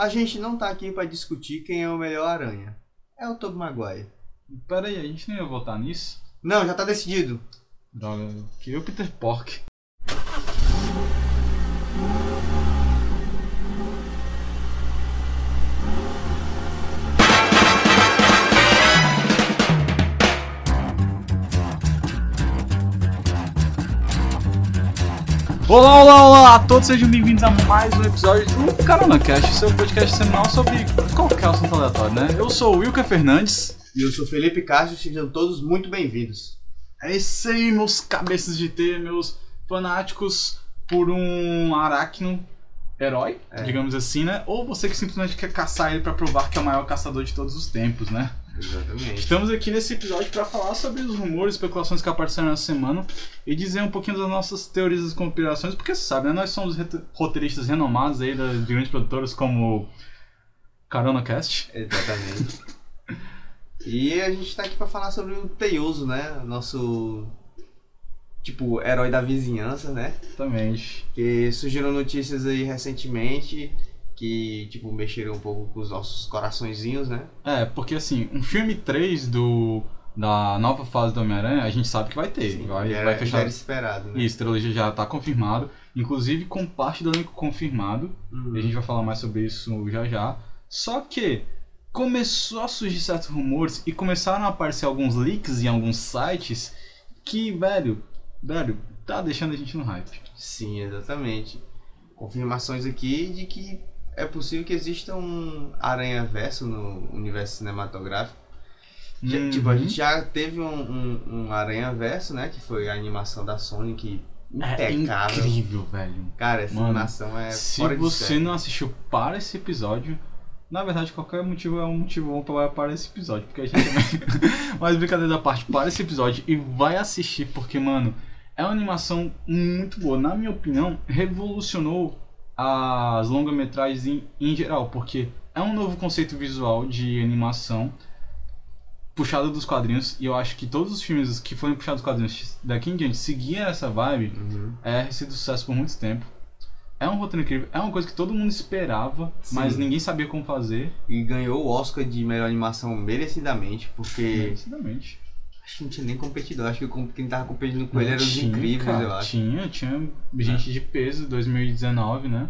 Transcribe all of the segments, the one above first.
A gente não tá aqui pra discutir quem é o melhor aranha. É o Tobey Maguire. Pera aí, a gente não ia votar nisso? Não, já tá decidido. Droga, que o Peter Pork. Olá, olá, olá a todos, sejam bem-vindos a mais um episódio do CaronaCast, seu podcast semanal sobre qualquer assunto aleatório, né? Eu sou o Wilker Fernandes. E eu sou Felipe Castro, sejam todos muito bem-vindos. É isso aí, meus cabeças de T, meus fanáticos por um aracno herói, É. digamos assim, né? Ou você que simplesmente quer caçar ele pra provar que é o maior caçador de todos os tempos, né? Exatamente. Estamos aqui nesse episódio para falar sobre os rumores, especulações que apareceram nessa semana e dizer um pouquinho das nossas teorias das conspirações, porque você sabe, né? Nós somos roteiristas renomados aí das de grandes produtoras como Carona Cast. Exatamente. e a gente tá aqui pra falar sobre o Teioso, né? Nosso, tipo, herói da vizinhança, né? Exatamente. Que surgiram notícias aí recentemente que, tipo, mexeram um pouco com os nossos coraçõezinhos, né? É, porque assim, um filme 3 do da nova fase do Homem-Aranha, a gente sabe que vai ter. Sim, vai, era, vai já fechar. era esperado, né? Isso, trilogia já tá confirmado, inclusive com parte do elenco confirmado. Uhum. E a gente vai falar mais sobre isso já já. Só que começou a surgir certos rumores e começaram a aparecer alguns leaks em alguns sites que, velho, velho, tá deixando a gente no hype. Sim, exatamente. Confirmações aqui de que é possível que exista um aranha-verso no universo cinematográfico. Já- Uhum. Tipo, a gente já teve um, um, um aranha-verso, né? Que foi a animação da Sony, que É impecável. incrível, velho. Cara, essa Mano, animação é Se você série. não assistiu para esse episódio, na verdade qualquer motivo é um motivo bom para para esse episódio, porque a gente. Mas brincadeira da parte, para esse episódio e vai assistir, porque, mano, é uma animação muito boa. Na minha opinião, revolucionou as longa-metragens em, em geral, porque é um novo conceito visual de animação puxado dos quadrinhos, e eu acho que todos os filmes que foram puxados dos quadrinhos daqui em diante seguiam essa vibe, Uhum. é sido sucesso por muito tempo. É um roteiro incrível, é uma coisa que todo mundo esperava, Sim. mas ninguém sabia como fazer. E ganhou o Oscar de melhor animação merecidamente, porque Merecidamente. Acho que não tinha nem competidor. Acho que quem tava competindo com ele era os incríveis, cara, eu acho. Tinha, tinha gente de peso 2019, né?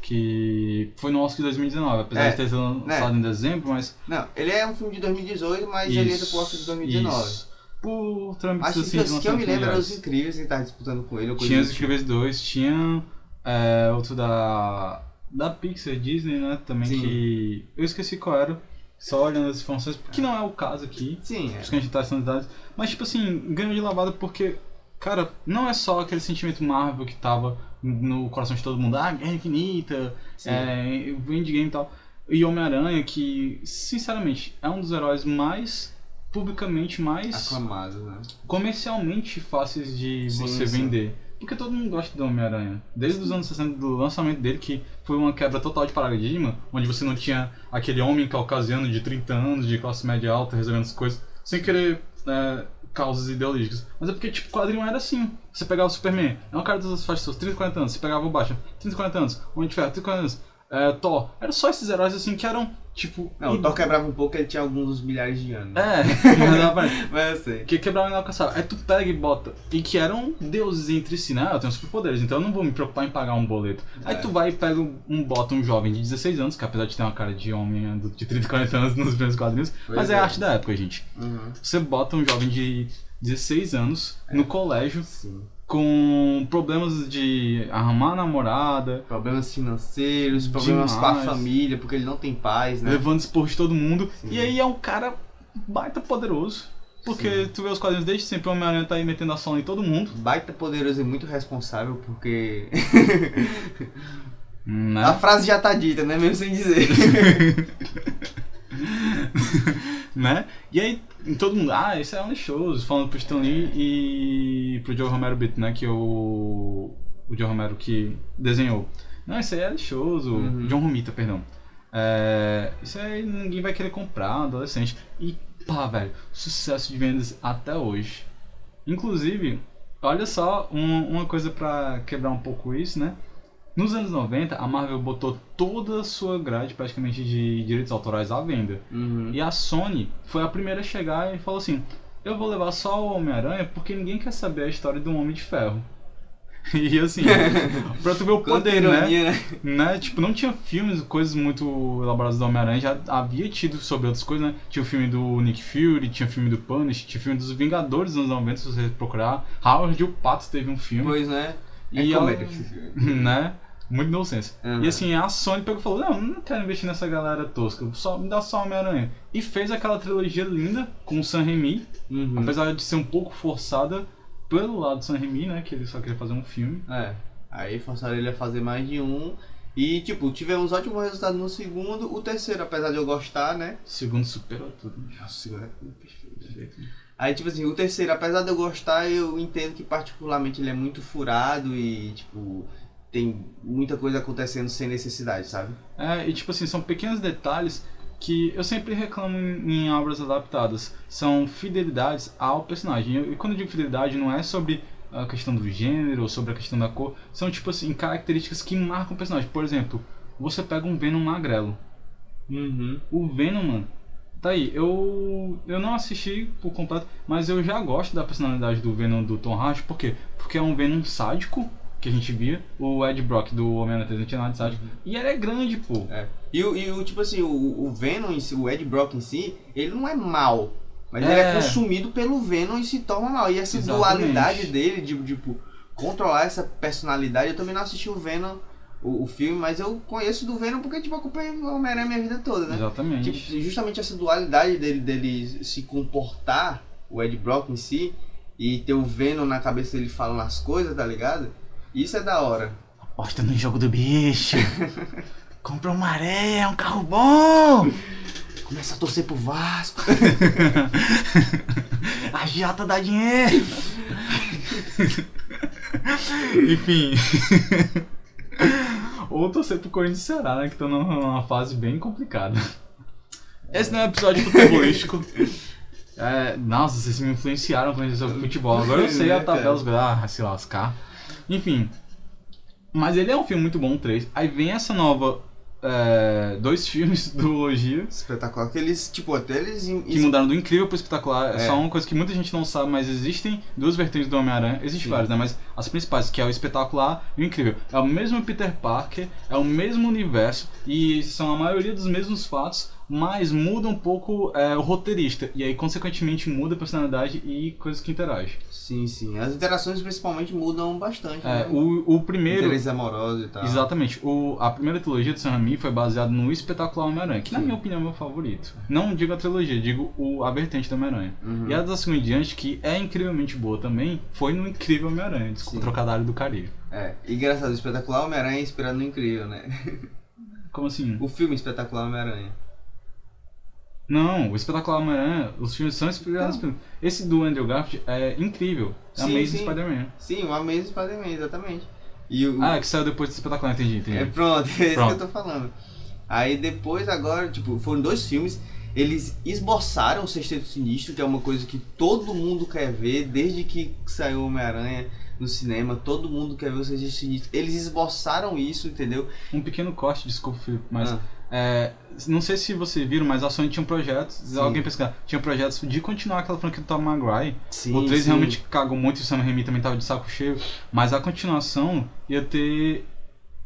Que foi no Oscar de 2019, apesar É, de ter sido lançado em dezembro, mas. Não, ele é um filme de 2018, mas ele entra pro Oscar de 2019. isso. Por trâmites Acho assim que, de os que eu me lembro eram os incríveis que tava disputando com ele. Tinha do os tipo. Incríveis 2, tinha é, outro da. Da Pixar, Disney, né? Também Sim. que. Eu esqueci qual era. Só olhando as informações, porque não é o caso aqui. Sim, é. isso que a gente tá dados. Mas, tipo assim, ganhou de lavada porque, cara, não é só aquele sentimento Marvel que tava no coração de todo mundo. Ah, Guerra Infinita, Sim. é, Endgame e tal. E Homem-Aranha, que, sinceramente, é um dos heróis mais, publicamente, mais Aclamado, né? comercialmente fáceis de Sim, você sim. vender. Porque todo mundo gosta do Homem-Aranha. Desde os anos 60, do lançamento dele, que foi uma quebra total de paradigma, onde você não tinha aquele homem caucasiano de 30 anos, de classe média alta, resolvendo as coisas, sem querer é, causas ideológicas. Mas é porque, tipo, o quadrinho era assim. Você pegava o Superman, é um cara das faixas seus 30, 40 anos. Você pegava o Batman, 30, 40 anos. O Homem de Ferro, 30, 40 anos. É, Thor. Era só esses heróis, assim, que eram, tipo... Não, o Thor quebrava um pouco, ele tinha alguns milhares de anos. É, mas eu sei. que quebrava e inalcançável. Aí tu pega e bota. E que eram deuses entre si, né? Eu tenho superpoderes, então eu não vou me preocupar em pagar um boleto. Aí É. tu vai e pega um, bota um jovem de 16 anos, que apesar de ter uma cara de homem de 30, 40 anos nos primeiros quadrinhos, Pois mas é é. a arte da época, gente. Uhum. Você bota um jovem de 16 anos no colégio Sim. Com problemas de arrumar namorada, Problemas financeiros, problemas com a Demais. família, porque ele não tem paz, né? levando esporro de todo mundo. Sim. E aí é um cara baita poderoso. Porque tu vê os quadrinhos desde sempre, o Homem-Aranha tá aí metendo ação em todo mundo. Baita poderoso e muito responsável, porque. Né? a frase já tá dita, né? Mesmo sem dizer. né? E aí todo mundo, ah, esse é um lixoso, falando pro Stan Lee e pro Joe Romero Beat, né? Que é o. O Joe Romero que desenhou. Não, isso aí é lixoso. Uhum. John Romita, perdão. É, isso aí ninguém vai querer comprar, adolescente. E pá, velho, sucesso de vendas até hoje. Inclusive, olha só, um- uma coisa pra quebrar um pouco isso, né? Nos anos 90, a Marvel botou toda a sua grade praticamente de direitos autorais à venda. Uhum. E a Sony foi a primeira a chegar e falou assim: Eu vou levar só o Homem-Aranha porque ninguém quer saber a história do Homem de Ferro. E assim, pra tu ver o poder, né? ironia, né? né? Tipo, não tinha filmes, coisas muito elaboradas do Homem-Aranha, já havia tido sobre outras coisas, né? Tinha o filme do Nick Fury, tinha o filme do Punish, tinha o filme dos Vingadores dos anos 90, se você procurar. Howard o Pato teve um filme, Pois, né? É E comédia ela- né? Muito inocência. Uhum. E assim, a Sony pegou e falou: Não, não quero investir nessa galera tosca, só, me dá só Homem-Aranha. E fez aquela trilogia linda com o Sam Raimi, Uhum. apesar de ser um pouco forçada pelo lado do Sam Raimi, né? Que ele só queria fazer um filme. É. Aí forçaram ele a fazer mais de um. E, tipo, tivemos ótimos resultados no segundo. O terceiro, apesar de eu gostar, né? O segundo superou tudo. Nossa, o segundo é perfeito. Aí, tipo assim, o terceiro, apesar de eu gostar, eu entendo que particularmente ele é muito furado e, tipo, tem muita coisa acontecendo sem necessidade, sabe? É, e tipo assim, são pequenos detalhes que eu sempre reclamo em, em obras adaptadas. São fidelidades ao personagem. E quando eu digo fidelidade, não é sobre a questão do gênero ou sobre a questão da cor. São, tipo assim, características que marcam o personagem. Por exemplo, você pega um Venom magrelo. Uhum. O Venom, mano, tá aí. Eu, eu não assisti por completo, mas eu já gosto da personalidade do Venom do Tom Hardy. Por quê? Porque é um Venom sádico, que a gente via. O Ed Brock do Homem-Aranha 3 não tinha nada de sádico. E ele é grande, pô. É. E, o, e o, tipo assim, o, o Venom em si, o Ed Brock em si, ele não é mal. Mas ele é É. consumido pelo Venom e se torna mal. E essa Exatamente. dualidade dele, de, tipo, controlar essa personalidade. Eu também não assisti o Venom, o, o filme, mas eu conheço do Venom porque, tipo, acompanhei o Homem-Aranha minha vida toda, né? Exatamente. Tipo, justamente essa dualidade dele, dele se comportar, o Ed Brock em si, e ter o Venom na cabeça dele falando as coisas, tá ligado? Isso é da hora. Aposta no jogo do bicho. Compra uma areia, é um carro bom. Começa a torcer pro Vasco. A Jota dá dinheiro. Enfim. Ou torcer pro Corinthians e Ceará, né? Que estão numa fase bem complicada. Esse não é um episódio futebolístico. É, nossa, vocês me influenciaram com isso sobre futebol. Agora eu sei a tabela, ah, se lascar. Enfim. Mas ele é um filme muito bom, três. Aí vem essa nova. é, dois filmes do Logia. Espetacular. Que eles, tipo, até eles. Que mudaram do incrível pro espetacular. É. É. só uma coisa que muita gente não sabe, mas existem duas vertentes do Homem-Aranha. Existem Sim. várias, né? Mas as principais, que é o espetacular e o incrível. É o mesmo Peter Parker, é o mesmo universo e são a maioria dos mesmos fatos, mas muda um pouco é, o roteirista. E aí, consequentemente, muda a personalidade e coisas que interagem. Sim, sim. As interações principalmente mudam bastante. É, né? o, o primeiro. Interesses amorosos e tal. Exatamente. O, a primeira trilogia do Sam Raimi foi baseada no espetacular Homem-Aranha, que na minha opinião é meu favorito. Não digo a trilogia, digo o, a vertente do Homem-Aranha. Uhum. E a da segunda em diante, que é incrivelmente boa também, foi no Incrível Homem-Aranha, desculpa, Sim. trocadilho do Caribe. É. Engraçado, o espetacular Homem-Aranha é inspirado no incrível, né? Como assim? O filme Espetacular Homem-Aranha. Não, o espetacular Homem-Aranha, os filmes são inspirados pelo... Esse do Andrew Garfield é incrível. É Sim, Amazing. Spider-Man. Sim, o Amazing Spider-Man, exatamente. E o, Ah, que saiu depois do espetacular, entendi, entendi. É, pronto, é isso que eu tô falando. Aí depois, agora, tipo, foram dois filmes. Eles esboçaram o Sexteto Sinistro, que é uma coisa que todo mundo quer ver, desde que saiu o Homem-Aranha no cinema, todo mundo quer ver o Sexteto Sinistro. Eles esboçaram isso, entendeu? Um pequeno corte, desculpa, Felipe, mas... Ah, É, não sei se você viram, mas a Sony tinha um projeto, Sim. alguém pesquisar, tinha projetos de continuar aquela franquia do Tom Maguire. sim, o 3 sim. realmente cagou muito e o Sam Raimi também tava de saco cheio, mas a continuação ia ter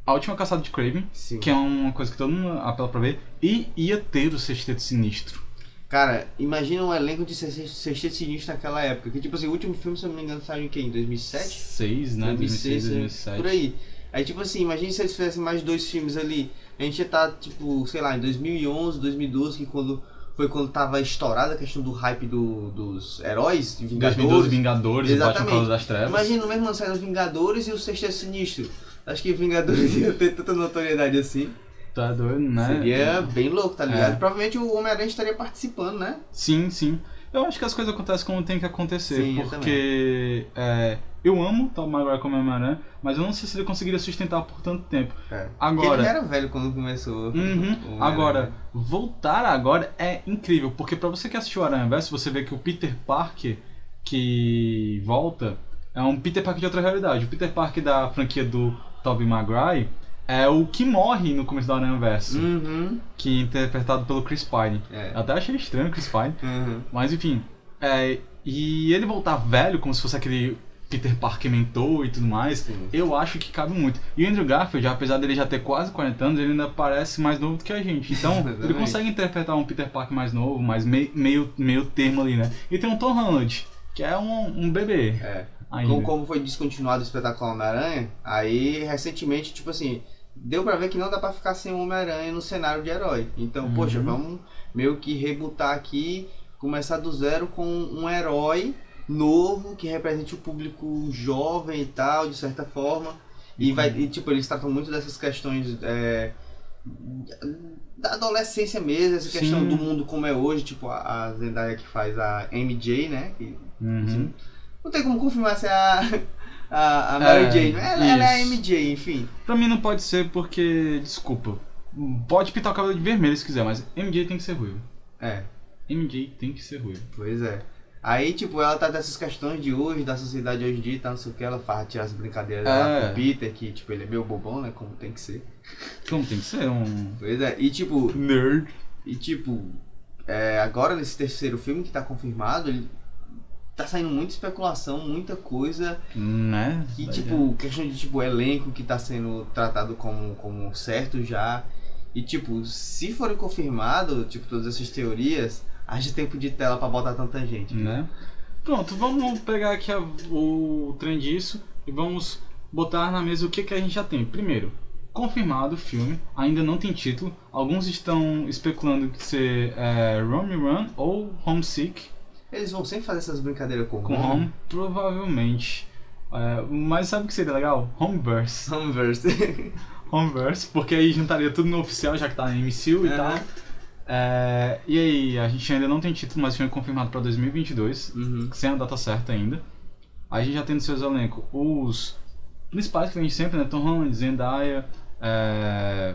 a última caçada de Craven, Sim. que é uma coisa que todo mundo apela pra ver, e ia ter o Sexteto Sinistro. Cara, imagina um elenco de Sexteto Sinistro naquela época. Que, tipo assim, o último filme, se eu não me engano, saiu em quê? Em 2007? 6, né? 2006, 2007. Por aí. Aí, tipo assim, imagina se eles fizessem mais dois filmes ali. A gente ia estar, tipo, sei lá, em 2011, 2012, que quando foi quando tava estourada a questão do hype do, dos heróis, Vingadores. 2012, Vingadores, Batman Exatamente. Causa das Trevas. Imagina o mesmo ano saindo os Vingadores e o Sexteto Sinistro. Acho que Vingadores ia ter tanta notoriedade assim. Tá doido, né? Seria bem louco, tá ligado? É. Provavelmente o Homem-Aranha estaria participando, né? Sim, sim. Eu acho que as coisas acontecem como tem que acontecer, Sim, eu porque é, eu amo Tom Maguire como Homem-Aranha, mas eu não sei se ele conseguiria sustentar por tanto tempo. É. Agora- Porque ele era velho quando começou. Uhum. Agora, voltar agora é incrível, porque pra você que assistiu Aranha Verso, você vê que o Peter Parker que volta é um Peter Parker de outra realidade. O Peter Parker da franquia do Tobey Maguire, é o que morre no começo do Aranha Verso, Uhum. que é interpretado pelo Chris Pine. É. Eu até achei estranho o Chris Pine, Uhum. mas enfim. é, e ele voltar velho, como se fosse aquele Peter Parker mentor e tudo mais, Sim. eu acho que cabe muito. E o Andrew Garfield, apesar dele já ter quase 40 anos, ele ainda parece mais novo do que a gente. Então, ele consegue interpretar um Peter Parker mais novo, mais meio, meio, meio termo ali, né? E tem um Tom Holland, que é um, um bebê É. ainda. Como, como foi descontinuado o espetáculo Homem-Aranha, aí recentemente, tipo assim, deu pra ver que não dá pra ficar sem o Homem-Aranha no cenário de herói. Então, Uhum. poxa, vamos meio que rebutar aqui, começar do zero com um herói novo que represente o público jovem e tal, de certa forma. E vai, e, tipo, eles tratam muito dessas questões é, da adolescência mesmo, essa Sim. questão do mundo como é hoje, tipo a, a Zendaya que faz a MJ, né? Que, Uhum. assim, não tem como confirmar se é a, a, a Mary É, Jane. Ela, ela é a. MJ, enfim. Pra mim não pode ser porque, desculpa, pode pintar o cabelo de vermelho se quiser, mas MJ tem que ser ruivo. É, MJ tem que ser ruivo. pois é. Aí, tipo, ela tá dessas questões de hoje, da sociedade hoje em dia, tá, não sei o que, ela faz tirar as brincadeiras lá É. com o Peter, que, tipo, ele é meio bobão, né, como tem que ser. Como tem que ser um Pois é, e, tipo, nerd. e, tipo, é, agora nesse terceiro filme que tá confirmado, ele tá saindo muita especulação, muita coisa, Né? Que, Daí tipo, questão de, tipo, elenco que tá sendo tratado como, como certo já. E, tipo, se forem confirmado, tipo, todas essas teorias, haja tempo de tela pra botar tanta gente. né? Pronto, vamos pegar aqui a- o trem disso e vamos botar na mesa o que, que a gente já tem. Primeiro, confirmado o filme, ainda não tem título. Alguns estão especulando que ser é, Run ou Homesick Eles vão sempre fazer essas brincadeiras com, com Home, provavelmente. É, mas sabe o que seria legal? Homeverse. Homeverse. Homeverse, porque aí juntaria tudo no oficial, já que tá na MCU e tal. É, e aí, a gente ainda não tem título, mas é confirmado pra 2022. uhum. sem a data certa ainda. Aí a gente já tem nos seus elencos os principais que a gente sempre, né? Tom Holland, Zendaya. É...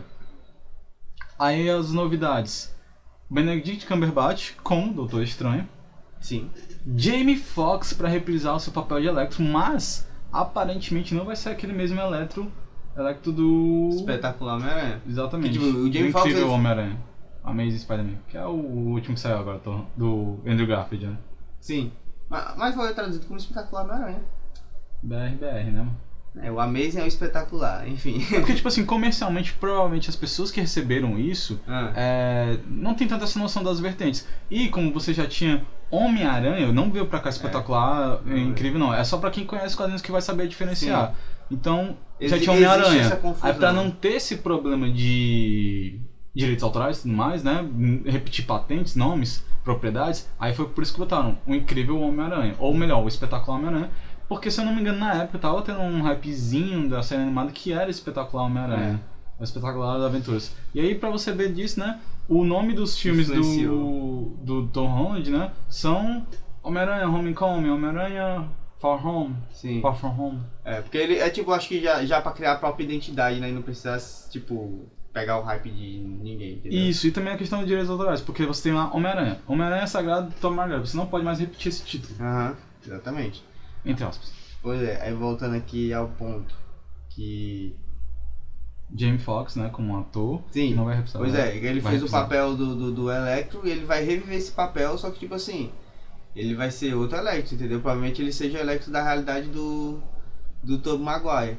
Aí as novidades. Benedict Cumberbatch com Doutor Estranho. Sim. Jamie Foxx para reprisar o seu papel de Electro, mas aparentemente não vai ser aquele mesmo Electro, Electro do... Espetacular Homem-Aranha. Exatamente. Que, tipo, o Jamie Foxx, incrível ele- Homem-Aranha. Amazing Spider-Man, que é o último que saiu agora, do Andrew Garfield, né? Sim. Mas, mas foi traduzido como espetacular Homem-Aranha. BRBR, né? mano? É, o Amazing é o espetacular, enfim. É Porque, tipo assim, comercialmente, provavelmente as pessoas que receberam isso Ah, é, não tem tanta essa noção das vertentes. E como você já tinha Homem-Aranha, não veio pra cá espetacular, é, veio. incrível, não. É só pra quem conhece os quadrinhos que vai saber diferenciar. Então, já Exi- tinha existe Homem-Aranha. Aí pra não ter esse problema de direitos autorais e tudo mais, né? Repetir patentes, nomes, propriedades, aí foi por isso que botaram o incrível Homem-Aranha. Ou melhor, o espetacular Homem-Aranha. Porque se eu não me engano, na época tava tendo um hypezinho da série animada que era espetacular Homem-Aranha. O espetacular das aventuras. E aí, pra você ver disso, né? O nome dos filmes do, do Tom Holland, né? São Homem-Aranha, Homecoming, Homem-Aranha, Far Home, sim. Far From Home. É, porque ele é tipo, acho que já, já pra criar a própria identidade, né? E não precisar, tipo, pegar o hype de ninguém, entendeu? Isso, e também a questão de direitos autorais, porque você tem lá Homem-Aranha. Homem-Aranha é sagrado, Tom Maguire. Você não pode mais repetir esse título, Aham, exatamente. Entre aspas. Pois é, aí voltando aqui ao ponto que. Jamie Foxx, né, como um ator, Sim, não vai representar. Pois é, ele fez o papel do, do, do Electro e ele vai reviver esse papel, só que tipo assim, ele vai ser outro Electro, entendeu? Provavelmente ele seja o Electro da realidade do. do Maguire.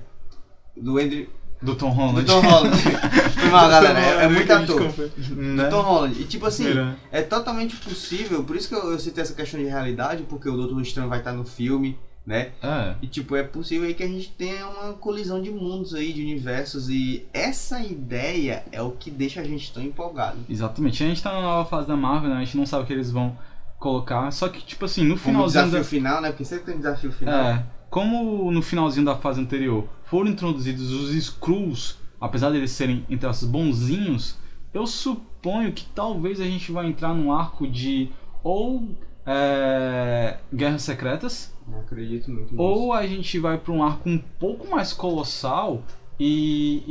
Do Andrew. Do Tom Holland. Do Tom Holland. Mal, galera, é, é muito ator. Né? Do Tom Holland. E tipo assim, Mira. é totalmente possível, por isso que eu, eu citei essa questão de realidade, porque o Doutor Estranho vai estar no filme, né? É. E tipo, é possível aí que a gente tenha uma colisão de mundos aí, de universos, e essa ideia é o que deixa a gente tão empolgado. Exatamente. A gente tá na nova fase da Marvel, né? A gente não sabe o que eles vão colocar. Só que, tipo assim, no Como finalzinho desafio da. final, né? Porque sempre tem desafio final. É. Como no finalzinho da fase anterior foram introduzidos os Skrulls, apesar deles serem, entre aspas, bonzinhos, eu suponho que talvez a gente vai entrar num arco de ou é, Guerras Secretas, Não acredito muito nisso. ou a gente vai pra um arco um pouco mais colossal e,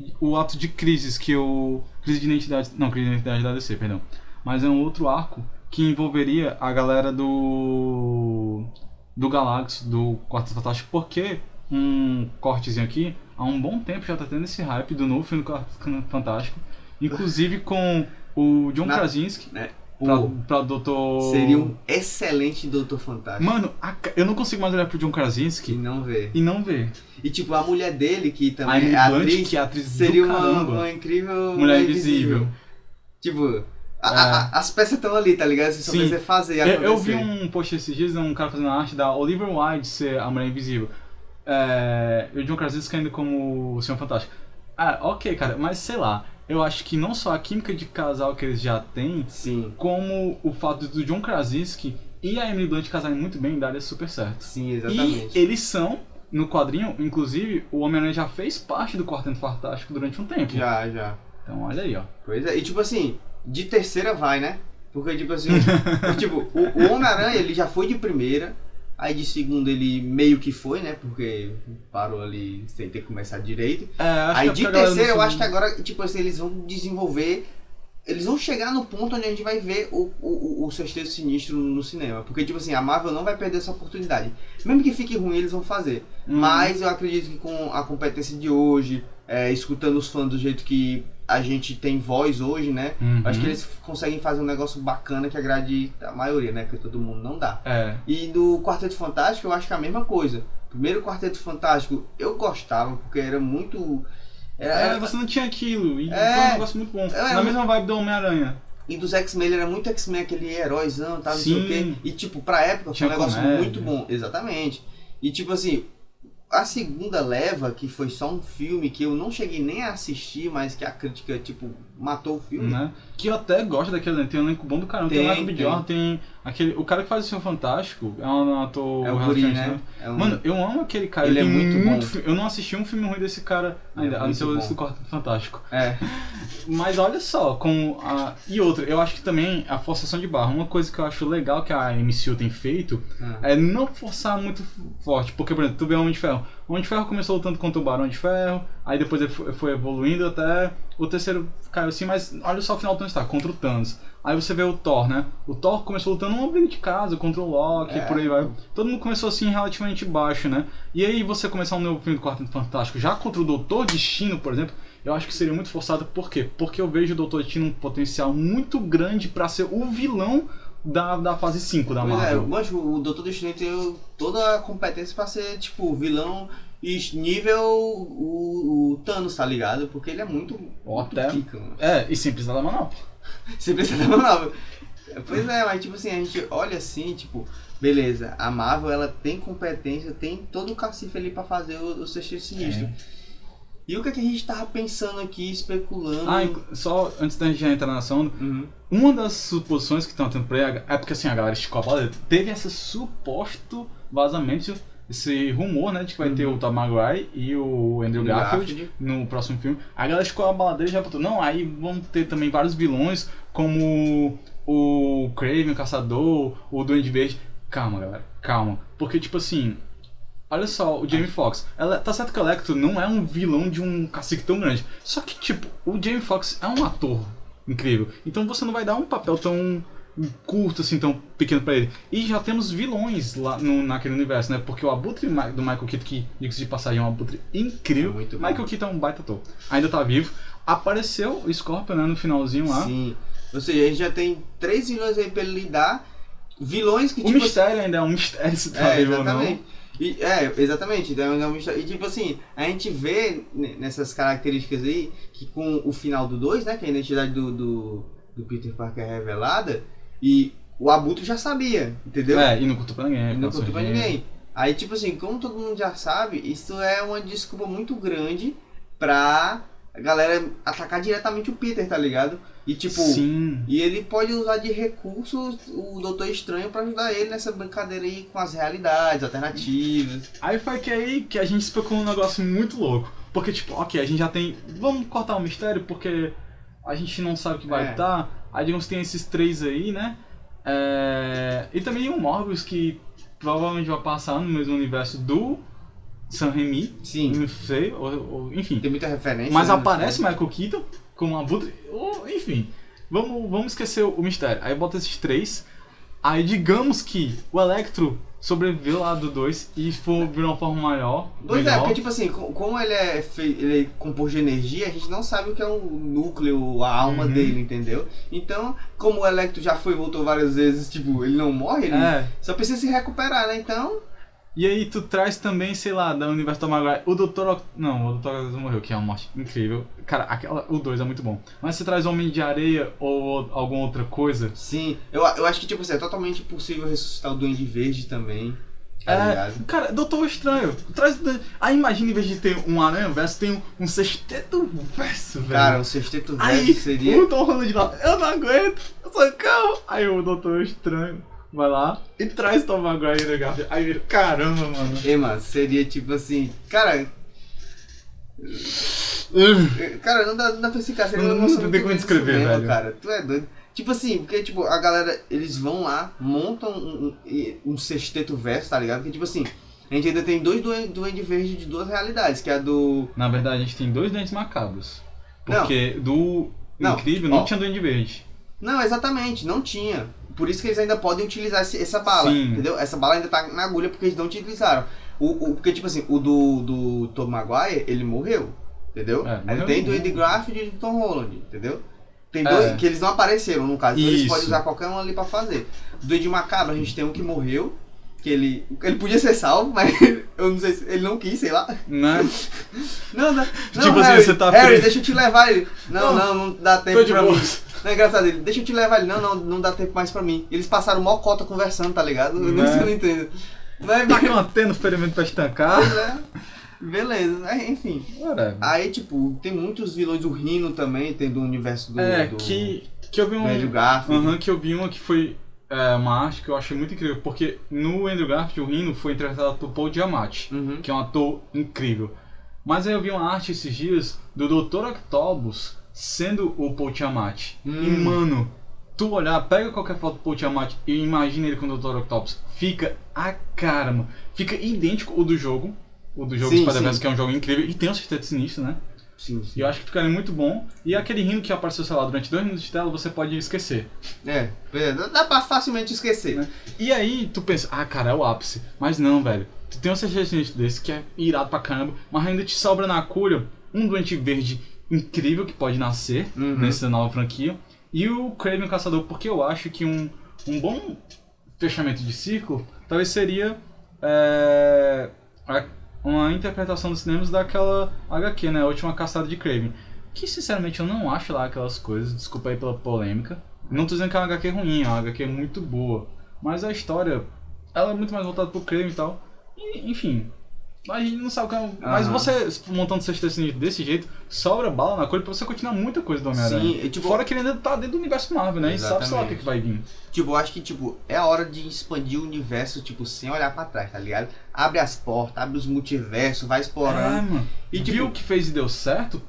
e o ato de crises que o. Crise de identidade. Não, crise de identidade da DC, perdão. Mas é um outro arco que envolveria a galera do. do Galactus, do Quarto Fantástico, porque um cortezinho aqui, há um bom tempo já tá tendo esse hype do novo filme do Quarteto Fantástico. Inclusive com o John Na- Krasinski né? Pra, Pô, pra Doutor... seria um excelente Doutor Fantástico. Mano, a eu não consigo mais olhar pro John Krasinski não vê. e não ver. E tipo, a mulher dele, que também é atriz, que é atriz seria uma, uma incrível Mulher Invisível. Tipo, a- É. a- as peças estão ali, tá ligado? Você só Sim. precisa fazer Eu, acontecer. eu vi um post esses dias, um cara fazendo a arte da Oliver Wilde ser a Mulher Invisível. É, e o John Krasinski ainda como o Senhor Fantástico. Ah, ok, cara, mas sei lá. Eu acho que não só a química de casal que eles já têm, Sim, como o fato do John Krasinski e a Emily Blunt casarem muito bem, daria super certo. sim, exatamente. E eles são, no quadrinho, inclusive, o Homem-Aranha já fez parte do Quarteto Fantástico durante um tempo. Já, já. Então olha aí, ó. Pois é. E tipo assim, de terceira vai, né? Porque tipo assim, tipo, o, o Homem-Aranha ele já foi de primeira, aí de segunda ele meio que foi, né? Porque parou ali sem ter começado direito. É, acho Aí que é de terceira, eu acho que agora, tipo assim, eles vão desenvolver. Eles vão chegar no ponto onde a gente vai ver o, o, o- o Sexteto Sinistro no cinema. Porque, tipo assim, a Marvel não vai perder essa oportunidade. Mesmo que fique ruim, eles vão fazer. Hum. Mas eu acredito que com a competência de hoje, é, escutando os fãs do jeito que a gente tem voz hoje, né? Uhum. Acho que eles conseguem fazer um negócio bacana que agrade a maioria, né? Porque todo mundo não dá. É. E do Quarteto Fantástico eu acho que é a mesma coisa. Primeiro Quarteto Fantástico eu gostava, porque era muito. Era, É, era- você não tinha aquilo. E É. foi um negócio muito bom. É, Na mesma vibe do Homem-Aranha. E dos X-Men ele era muito X-Men, aquele heróizão, tá? Não sei o quê. E tipo, pra época foi um negócio comédia. muito bom. Exatamente. E tipo assim, a segunda leva, que foi só um filme que eu não cheguei nem a assistir, mas que a crítica, tipo, matou o filme. Né? Que eu até gosto daquele elenco. Tem um elenco bom do caramba. Tem, Tem, o Michael B. Jordan, tem aquele. O cara que faz o Senhor Fantástico é um ator. É o Guri, né? novo. É um- Mano, eu amo aquele cara. Ele é tem muito bom. fi- Eu não assisti um filme ruim desse cara ainda, É a não ser muito o. Quarto Fantástico. é. Mas olha só, com a. E outra, eu acho que também a forçação de barra. Uma coisa que eu acho legal que a MCU tem feito Ah. é não forçar muito forte. Porque, por exemplo, tu vê o Homem de Ferro. O Homem de Ferro começou lutando contra o Barão de Ferro, aí depois ele foi evoluindo até o terceiro caiu assim, mas olha só o final do Tony Stark, contra o Thanos. Aí você vê o Thor, né? O Thor começou lutando uma briga de casa contra o Loki, É. por aí vai. Todo mundo começou assim relativamente baixo, né? E aí você começar um novo filme do Quarteto Fantástico já contra o Doutor Destino, por exemplo, eu acho que seria muito forçado. Por quê? Porque eu vejo o Doutor Destino um potencial muito grande pra ser o vilão da, da fase 5 da Pois é, Marvel. que o Doutor Destino tem toda a competência pra ser, tipo, vilão e nível o, o Thanos, tá ligado? Porque ele é muito, Ó, muito até- pica, mano. É, e precisar da precisa dar uma nova. Pois é, mas tipo assim, a gente olha assim, tipo, beleza, a Marvel ela tem competência, tem todo o cacife ali pra fazer o, o Sexteto Sinistro. É. E o que, é que a gente tava pensando aqui, especulando? Ah, só antes da gente entrar na sonda, Uhum. uma das suposições que estão tendo por aí é porque assim, a galera esticou a paleta. Teve esse suposto vazamento, esse rumor, né, de que vai ter o Tom Maguire e o Andrew Garfield, Garfield. no próximo filme. A galera esticou a baladeira e já botou, não, aí vão ter também vários vilões, como o Craven, o Caçador, o Duende Verde. Calma, galera, calma. Porque, tipo assim, olha só, o Jamie Foxx, ela, tá certo que o Electro não é um vilão de um cacique tão grande. Só que, tipo, o Jamie Foxx é um ator incrível. Então você não vai dar um papel tão curto, assim, tão pequeno pra ele. E já temos vilões lá no, naquele universo, né? Porque o Abutre do Michael Keaton, que, diga-se de passagem, é um Abutre incrível. É. Michael Keaton é um baita ator. Ainda tá vivo. Apareceu o Scorpion, né, no finalzinho lá. Sim. Ou seja, a gente já tem três vilões aí pra ele lidar. Vilões que, O tipo mistério ainda é um mistério se tá É, vivo ou não. exatamente. E, é, exatamente. Então, é uma história- E tipo assim, a gente vê ne- nessas características aí que com o final do 2, né? Que a identidade do, do, do Peter Parker é revelada, e o Abutre já sabia, entendeu? É, e não contou pra ninguém. E não contou pra ninguém. Aí, tipo assim, como todo mundo já sabe, isso é uma desculpa muito grande pra a galera atacar diretamente o Peter, tá ligado? E tipo, Sim. e ele pode usar de recursos o Doutor Estranho pra ajudar ele nessa brincadeira aí com as realidades alternativas. Aí foi que aí que a gente especulou um negócio muito louco. Porque, tipo, ok, a gente já tem. Vamos cortar o mistério porque a gente não sabe o que vai É. estar. Aí digamos tem esses três aí, né? É, E também o Morbius que provavelmente vai passar no mesmo universo do San Remi. Sim, Não sei, ou, ou- enfim. tem muita referência. Mas né, aparece Michael Keaton como abutre. ou, enfim, vamos, vamos esquecer o mistério. Aí bota esses três. Aí digamos que o Electro sobreviveu lá do 2 e for uma forma maior. Pois é, melhor. porque tipo assim, co- como ele é, ele é composto de energia, a gente não sabe o que é o núcleo, a alma Uhum. dele, entendeu? Então, como o Electro já foi e voltou várias vezes, tipo, ele não morre, ele É, só precisa se recuperar, né? Então, e aí tu traz também, sei lá, da Universo Tom Maguire, o Dr. Oct... Não, o Dr. Octopus morreu, que é uma morte incrível. Cara, aquela, o 2 é muito bom. Mas você traz Homem de Areia ou alguma outra coisa, sim, eu, eu acho que tipo assim, é totalmente possível ressuscitar o Duende Verde também. Tá É? Cara, Doutor Estranho. Traz. Aí imagina, em vez de ter um aranha verso, tem um, um sexteto verso, velho. Cara, o sexteto Aí, verde seria. o Tom Holland lá, eu não aguento, eu sou calmo. Aí o Doutor Estranho vai lá e traz Tom Maguire e. Aí vira, caramba, mano. Ei, mano, seria tipo assim. Cara, cara, não dá, não dá pra explicar. Seria Não- não muito como descrever, cinema, velho. Cara, tu é doido. Tipo assim, porque tipo, a galera, eles vão lá, montam um, um, um sexteto verso, tá ligado? Porque tipo assim, a gente ainda tem dois Duende Duende Verde de duas realidades, que é a do. Na verdade, a gente tem dois dentes macabros. Não. Porque do Não, Incrível não ó. tinha Duende Verde. Não, exatamente, não tinha. Por isso que eles ainda podem utilizar esse- essa bala, Sim. entendeu? Essa bala ainda tá na agulha porque eles não utilizaram. O, o, porque, tipo assim, o do, do Tom Maguire, ele morreu, entendeu? É, morreu. tem do Andy Garfield e do Tom Holland, entendeu? Tem É. dois que eles não apareceram, no caso. Então eles podem usar qualquer um ali pra fazer. Do Ed Macabro, a gente tem um que morreu, que ele... Ele podia ser salvo, mas eu não sei se... Ele não quis, sei lá. Né? Não, não, não Tipo assim, Harry, você tá Harry, deixa eu te levar ele. Não, Não, não, não dá tempo pra mim. Não é engraçado ele, deixa eu te levar ele. Não, não, não dá tempo mais pra mim. Eles passaram mó cota conversando, tá ligado? Eu não sei, eu não entendo. Mas, Tá mantendo o ferimento pra estancar. Pois é. Beleza, né? enfim. Whatever. Aí, tipo, tem muitos vilões, o Rino também, tem do universo do, É, do, que, que eu vi do um. Andrew Garfield. Aham, que eu vi uma que foi é, uma arte que eu achei muito incrível, porque no Andrew Garfield o Rino foi interpretado por Paul Giamatti, Uhum. que é um ator incrível. Mas aí eu vi uma arte esses dias do Dr. Octopus sendo o Paul Giamatti. Hum. E mano, tu olhar, pega qualquer foto do Paul Giamatti e imagina ele com o Dr. Octopus, fica a cara, mano. Fica idêntico o do jogo. O do jogo Spider-Verse, sim. que é um jogo incrível, e tem um sexteto sinistro, né? Sim, E sim. eu acho que ficaria muito bom. E aquele rindo que apareceu, sei lá, durante dois minutos de tela, você pode esquecer. É, beleza. dá pra facilmente esquecer. Né? E aí tu pensa, ah, cara, é o ápice. Mas não, velho. Tu tem um CG sinistro desse que é irado pra caramba, mas ainda te sobra na cura um doente verde incrível que pode nascer Uhum. nessa nova franquia. E o Kraven o Caçador, porque eu acho que um, um bom fechamento de círculo talvez seria é, uma interpretação dos cinemas daquela HQ, né? A última caçada de Kraven. Que sinceramente eu não acho lá aquelas coisas, desculpa aí pela polêmica. Não tô dizendo que é uma HQ ruim, é uma HQ muito boa. Mas a história, ela é muito mais voltada pro Kraven e tal. E, enfim, a gente não sabe o que é. Mas Aham. você montando sexta desse jeito, sobra bala na coisa pra você continuar muita coisa do Homem-Aranha. Sim, e, tipo- Fora que ele ainda tá dentro do universo Marvel, né? E sabe lá o que, Exatamente. que vai vir. Tipo, eu acho que, tipo, é a hora de expandir o universo, tipo, sem olhar pra trás, tá ligado? Abre as portas, abre os multiversos, vai É, explorando. mano. E, E tipo, viu o que fez e deu certo?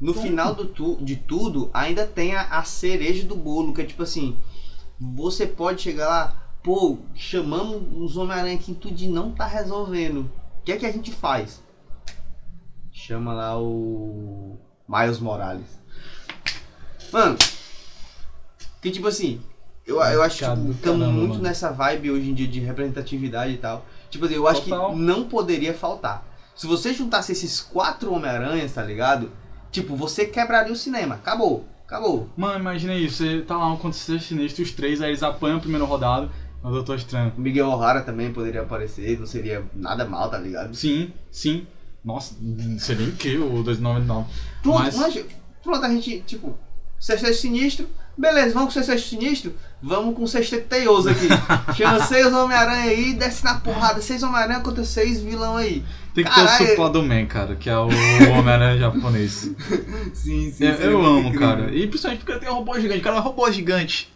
No Tom. final do tu- de tudo, ainda tem a, a cereja do bolo, que é tipo assim, você pode chegar lá, pô, chamamos os Homem-Aranha aqui em tudo e não tá resolvendo. O que é que a gente faz? Chama lá o Miles Morales. Mano, que tipo assim, eu, eu acho que tipo, estamos muito mano. nessa vibe hoje em dia de representatividade e tal. Tipo assim, eu acho Total. que não poderia faltar. Se você juntasse esses quatro Homem-Aranhas, tá ligado? Tipo, você quebraria o cinema. Acabou. Acabou. Mano, imagina isso, você tá lá com o sinistro, os três, aí eles apanham a primeira rodada, o Doutor Estranho. O Miguel O'Hara também poderia aparecer, não seria nada mal, tá ligado? Sim, sim. Nossa, seria incrível o 299. Pronto, Mas- mas... pronto, a gente, tipo, sexteto sinistro, beleza, vamos com o sexteto sinistro? Vamos com o sexteto teioso aqui. Chama seis Homem-Aranha aí, desce na porrada, seis Homem-Aranha contra seis vilão aí. Tem que ter Caralho. o Supla do Man, cara, que é o Homem-Aranha japonês. Sim, sim. eu seria eu muito amo, incrível. cara. E principalmente porque tem um robô gigante. Cara, robô gigante.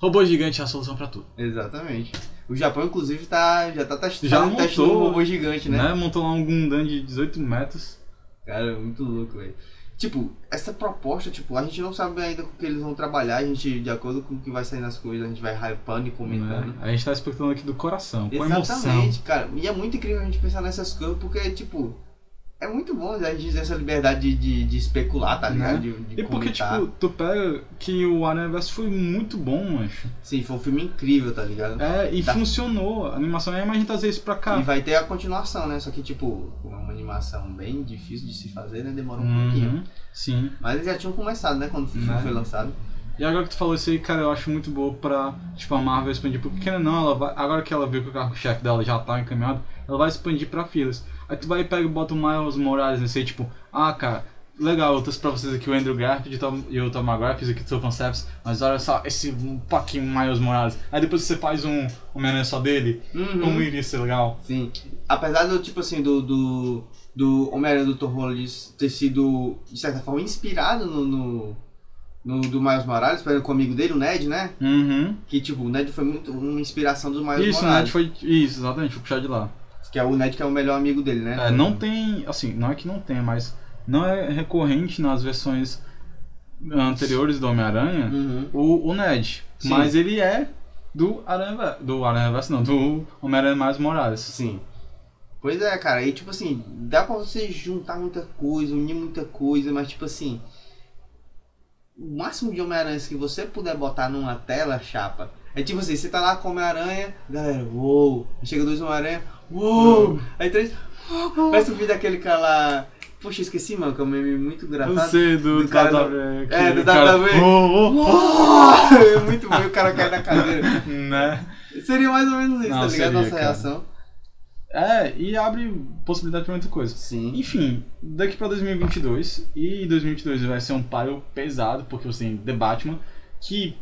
Robô gigante é a solução pra tudo. Exatamente. O Japão, inclusive, tá, já tá testando, Já testando montou, um robô gigante, né? Né? Montou lá um Gundam de 18 metros. Cara, muito louco, velho. Tipo, essa proposta, tipo, a gente não sabe ainda com o que eles vão trabalhar, a gente, de acordo com o que vai sair nas coisas, a gente vai hypando e comentando. Né? A gente tá expectando aqui do coração, com emoção. Exatamente, cara. E é muito incrível a gente pensar nessas coisas, porque, tipo, é muito bom a gente ter essa liberdade de, de, de especular, tá ligado? Né? De, de E porque, comentar. tipo, tu pega que o Aranha Verso foi muito bom, mancho. Sim, foi um filme incrível, tá ligado? É, e Tá. funcionou. A animação é, gente trazer isso pra cá. E vai ter a continuação, né? Só que, tipo, é uma animação bem difícil de se fazer, né? Demora um pouquinho. Uhum, sim. Mas eles já tinham começado, né? Quando o filme Né? foi lançado. E agora que tu falou isso aí, cara, eu acho muito boa pra, tipo, a Marvel expandir. Porque, não, ela vai, agora que ela viu que o carro-chefe dela já tá encaminhado, ela vai expandir pra filas. Aí tu vai e pega e bota o Miles Morales nesse aí, tipo, ah, cara, legal, eu trouxe pra vocês aqui o Andrew Garfield e o Tom- o Maguire, fiz aqui o seu concepts, mas olha só, esse fucking Miles Morales. Aí depois você faz um Homem-Aranha só dele, Uhum. como iria ser legal? Sim. Apesar do, tipo assim, do, do, do Homem-Aranha do Tom Holland ter sido, de certa forma, inspirado no, no, no do Miles Morales, com o amigo dele, o Ned, né? Uhum. Que, tipo, o Ned foi muito uma inspiração dos Miles Isso? Morales. Foi, isso, exatamente, foi puxar de lá. Que é o Ned que é o melhor amigo dele, né? É, não tem, assim, não é que não tenha, mas não é recorrente nas versões anteriores do Homem-Aranha Uhum. o, o Ned. Sim. Mas ele é do Aranha do Aranha Verso não, do Homem-Aranha Mais Morales. Sim. Pois é, cara. E, tipo assim, dá pra você juntar muita coisa, unir muita coisa, mas, tipo assim... O máximo de Homem-Aranha que você puder botar numa tela, chapa, é tipo assim, você tá lá com o Homem-Aranha, galera, uou! Chega dois Homem-Aranha, uou! Aí três, vai subir daquele cara lá... Puxa, esqueci, mano, que é um meme muito engraçado. sei, do, do cara do- é, do cara- WWE. Oh, oh, Uou! É muito bom, o cara cai na cadeira. né? Seria mais ou menos isso, Não, tá ligado? seria, Nossa cara. reação. É, e abre possibilidade pra muita coisa. Sim. Enfim, daqui pra 2022, e 2022 vai ser um páreo pesado, porque você tem The Batman, que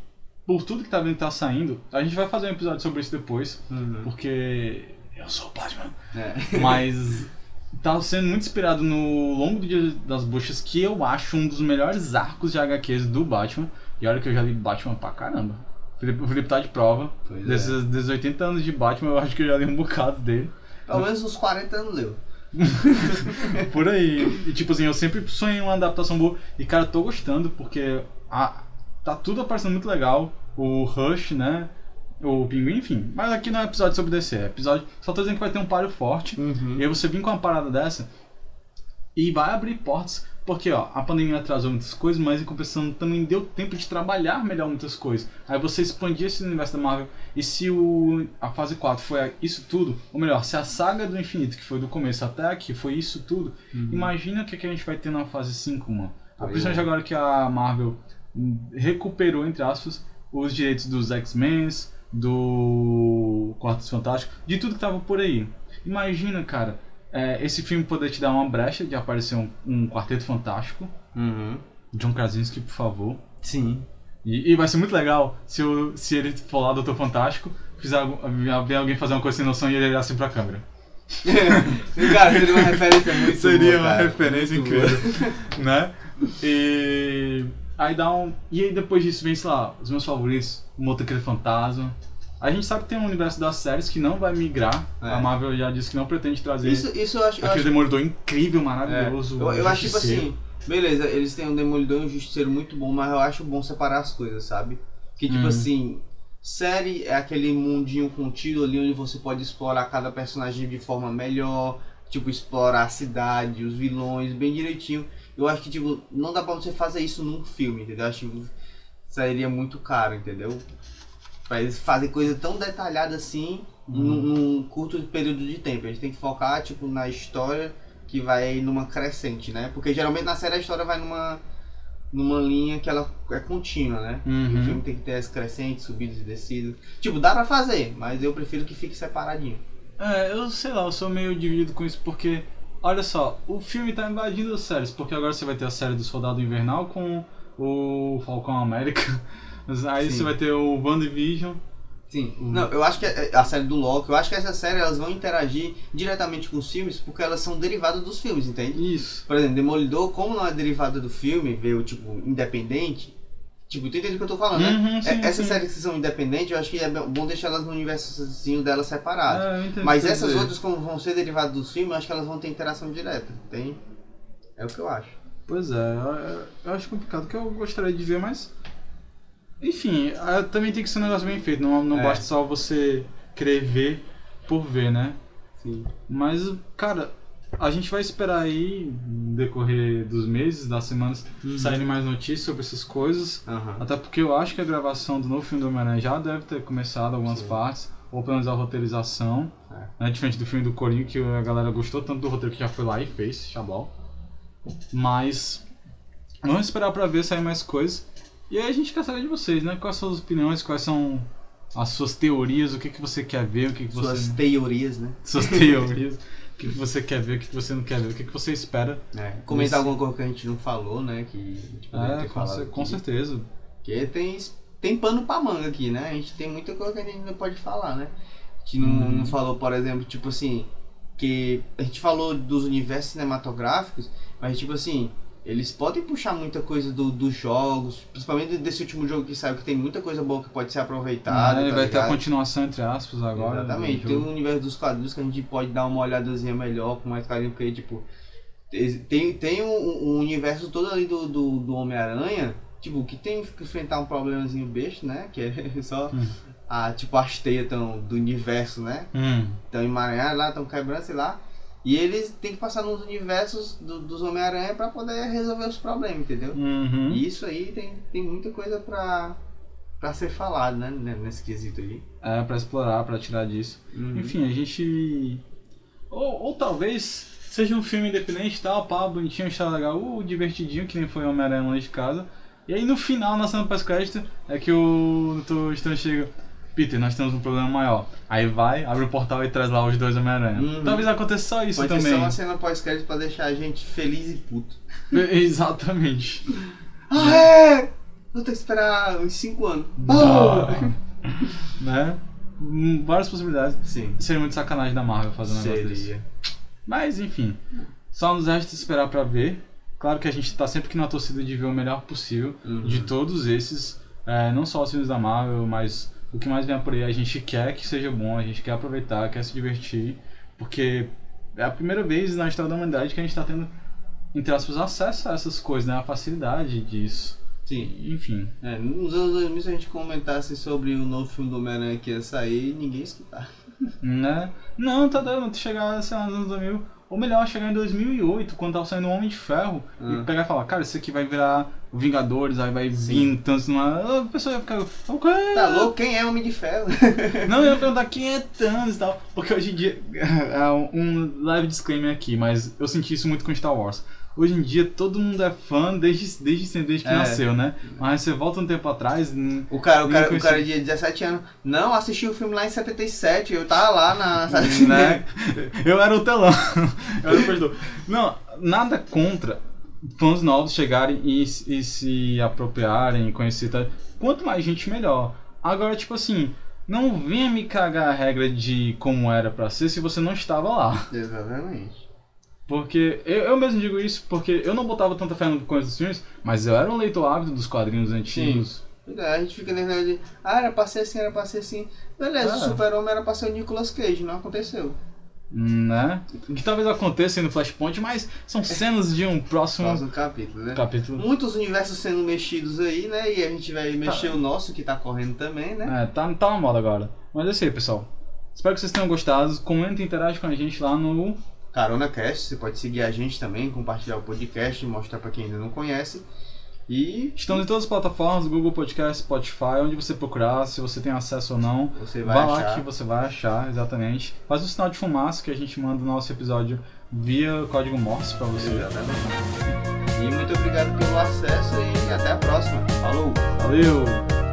por tudo que tá vendo tá saindo, a gente vai fazer um episódio sobre isso depois, Uhum. porque eu sou o Batman. É. Mas tá sendo muito inspirado no Longo do Dia das Bruxas, que eu acho um dos melhores arcos de HQs do Batman. E olha que eu já li Batman pra caramba. O Felipe, o Felipe tá de prova. Pois é. Desses, desses 80 anos de Batman, eu acho que eu já li um bocado dele. Pelo menos uns 40 anos leu. Por aí. E tipo assim, eu sempre sonhei uma adaptação boa. E cara, eu tô gostando, porque a, tá tudo aparecendo muito legal. O Rush, né? O Pinguim, enfim. Mas aqui não é episódio sobre DC, é episódio. Só tô dizendo que vai ter um páreo forte. Uhum. E aí você vir com uma parada dessa e vai abrir portas, porque ó, a pandemia atrasou muitas coisas, mas em compensação também deu tempo de trabalhar melhor muitas coisas. Aí você expandir esse universo da Marvel, e se o, a fase 4 foi isso tudo, ou melhor, se a saga do infinito, que foi do começo até aqui, foi isso tudo, imagina o que, que a gente vai ter na fase 5, mano. Pois Principalmente é. agora que a Marvel recuperou, entre aspas, os direitos dos X-Men, do Quartos Fantásticos, de tudo que tava por aí. Imagina, cara, é, esse filme poder te dar uma brecha de aparecer um, um Quarteto Fantástico. Uhum. John Krasinski, por favor. Sim. E, e vai ser muito legal se, o, se ele for lá, Doutor Fantástico, fizer ver alguém fazer uma coisa sem noção e ele olhar assim pra câmera. cara, seria uma referência muito Seria boa, uma cara. referência Muito incrível. né? E aí dá um. E aí depois disso vem, sei lá, os meus favoritos, o Motoqueiro Fantasma. A gente sabe que tem um universo das séries que não vai migrar. É. A Marvel já disse que não pretende trazer Isso, isso eu acho. Eu aquele acho, Demolidor incrível, é, maravilhoso. eu, eu acho tipo assim, beleza, eles têm um Demolidor e um Justiceiro muito bom, mas eu acho bom separar as coisas, sabe? Que tipo Hum. assim, série é aquele mundinho contido ali onde você pode explorar cada personagem de forma melhor, tipo, explorar a cidade, os vilões, bem direitinho. Eu acho que, tipo, não dá pra você fazer isso num filme, entendeu? Eu acho que sairia muito caro, entendeu? Pra eles fazerem coisa tão detalhada assim num, num curto período de tempo. A gente tem que focar, tipo, na história que vai numa crescente, né? Porque geralmente na série a história vai numa, numa linha que ela é contínua, né? Uhum. O filme tem que ter as crescentes, subidas e descidas. Tipo, dá pra fazer, mas eu prefiro que fique separadinho. É, eu sei lá, eu sou meio dividido com isso porque, olha só, o filme tá invadindo as séries, porque agora você vai ter a série do Soldado Invernal com o Falcão América, aí Sim. você vai ter o WandaVision. Sim. Uhum. Não, eu acho que a, a série do Loki, eu acho que essa série elas vão interagir diretamente com os filmes porque elas são derivadas dos filmes, entende? Isso. Por exemplo, Demolidor, como não é derivada do filme, veio, tipo, independente. Tipo, tu entende o que eu tô falando, né? Uhum, sim, É- Essas sim. séries que são independentes, eu acho que é bom deixar elas no universozinho delas separado. É, Mas essas outras, como vão ser derivadas dos filmes, eu acho que elas vão ter interação direta. Tem? É o que eu acho. Pois é, eu, eu acho complicado, que eu gostaria de ver, mas. Enfim, é, também tem que ser um negócio bem feito, não, não É. basta só você querer ver por ver, né? Sim. Mas, cara, a gente vai esperar aí, no decorrer dos meses, das semanas, Uhum. saírem mais notícias sobre essas coisas. Aham. Até porque eu acho que a gravação do novo filme do Homem-Aranha já deve ter começado algumas Sim. partes, ou pelo menos a roteirização. Né? Diferente do filme do Corinho, que a galera gostou tanto do roteiro que já foi lá e fez, xablau. Mas vamos esperar pra ver sair mais coisas. E aí a gente quer saber de vocês, né? Quais são as suas opiniões, quais são as suas teorias, o que, que você quer ver, o que, que você. Suas teorias, né? suas teorias, o que, que você quer ver, o que, que você não quer ver, o que, que você espera. É, comentar Esse- alguma coisa que a gente não falou, né? Que a gente poderia É, ter com, falado com aqui. certeza. Porque tem, tem pano pra manga aqui, né? A gente tem muita coisa que a gente não pode falar, né? A gente não, Uhum. não falou, por exemplo, tipo assim, que a gente falou dos universos cinematográficos, mas tipo assim, eles podem puxar muita coisa do- dos jogos, principalmente desse último jogo que saiu, que tem muita coisa boa que pode ser aproveitada. É, tá vai ter a ligado? continuação, entre aspas, agora. Exatamente. do Tem um universo dos quadrinhos que a gente pode dar uma olhadazinha melhor, com mais carinho, porque, tipo, tem, tem um, um universo todo ali do, do, do Homem-Aranha, tipo, que tem que enfrentar um problemazinho besta, né? Que é só Hum. a, tipo, as teias tão, do universo, né? Hum. Estão emaranhadas lá, estão quebrando, sei lá. E eles têm que passar nos universos do- dos Homem-Aranha pra poder resolver os problemas, entendeu? Uhum. E isso aí tem, tem muita coisa pra, pra ser falado, né? Nesse quesito aí. É, pra explorar, pra tirar disso. Uhum. Enfim, a gente. Ou, ou talvez seja um filme independente, tal, pá, bonitinho, está legal, uh, divertidinho, que nem foi Homem-Aranha longe de casa. E aí no final, na cena pós-crédito, é que o Dr. Estranho chega. Peter, nós temos um problema maior. Aí vai, abre o portal e traz lá os dois Homem-Aranha. Uhum. Talvez aconteça só isso Pode ser também. só uma cena pós-crédito pra deixar a gente feliz e puto. Exatamente. Ah, é! Vou ter que esperar uns 5 anos. Ah. né? Hum, Várias possibilidades. Sim. Seria muito sacanagem da Marvel fazer um negócio desse. Seria. Mas enfim, só nos resta esperar pra ver. Claro que a gente tá sempre aqui na torcida de ver o melhor possível Uhum. de todos esses, é, não só os filmes da Marvel, mas o que mais vem por aí a gente quer que seja bom, a gente quer aproveitar, quer se divertir, porque é a primeira vez na história da humanidade que a gente tá tendo, entre aspas, acesso a essas coisas, né? A facilidade disso. Sim. Enfim. É, nos anos 2000, se a gente comentasse sobre o novo filme do Homem-Aranha que ia sair, ninguém ia escutar. Né? Não, tá dando, chegar, sei lá, nos anos 2000. Ou melhor, chegar em 2008, quando tava saindo o Homem de Ferro, Ah. e pegar e falar, cara, isso aqui vai virar Vingadores, aí vai Sim. vir tantos numa. A pessoa ia ficar. O quê? Tá louco? Quem é Homem de Ferro? Não, eu ia perguntar quem é Thanos e tal. Porque hoje em dia. É um leve disclaimer aqui, mas eu senti isso muito com Star Wars. Hoje em dia todo mundo é fã desde, desde sempre, desde que É. nasceu, né? Mas você volta um tempo atrás. O cara, o cara, o conheci. cara de 17 anos. Não, assisti o filme lá em 77, eu tava lá na. né? Eu era o telão. Eu era o pastor. Não, nada contra fãs novos chegarem e, e se apropriarem, conhecer. Tá? Quanto mais gente, melhor. Agora, tipo assim, não venha me cagar a regra de como era pra ser se você não estava lá. Exatamente. Porque eu, eu mesmo digo isso porque eu não botava tanta fé no começo dos filmes, mas eu era um leitor ávido dos quadrinhos antigos. Pois é, A gente fica nesse negócio de. Ah, era pra ser assim, era pra ser assim. Beleza, É. o Super-Homem era pra ser o Nicolas Cage, não aconteceu. Né? Que talvez aconteça aí no Flashpoint, mas são cenas de um próximo Próximo capítulo, né? capítulo. Muitos universos sendo mexidos aí, né? E a gente vai mexer o nosso que tá correndo também, né? É, tá, tá na moda agora. Mas é isso aí, pessoal. Espero que vocês tenham gostado. Comenta e interage com a gente lá no. Carona Cast, você pode seguir a gente também, compartilhar o podcast, mostrar pra quem ainda não conhece. E Estamos em todas as plataformas, Google Podcast, Spotify, onde você procurar, se você tem acesso ou não. você Vá vai lá achar. que você vai achar, exatamente. Faz um sinal de fumaça que a gente manda o nosso episódio via código Morse pra você. Exatamente. E muito obrigado pelo acesso e até a próxima. Falou! Valeu!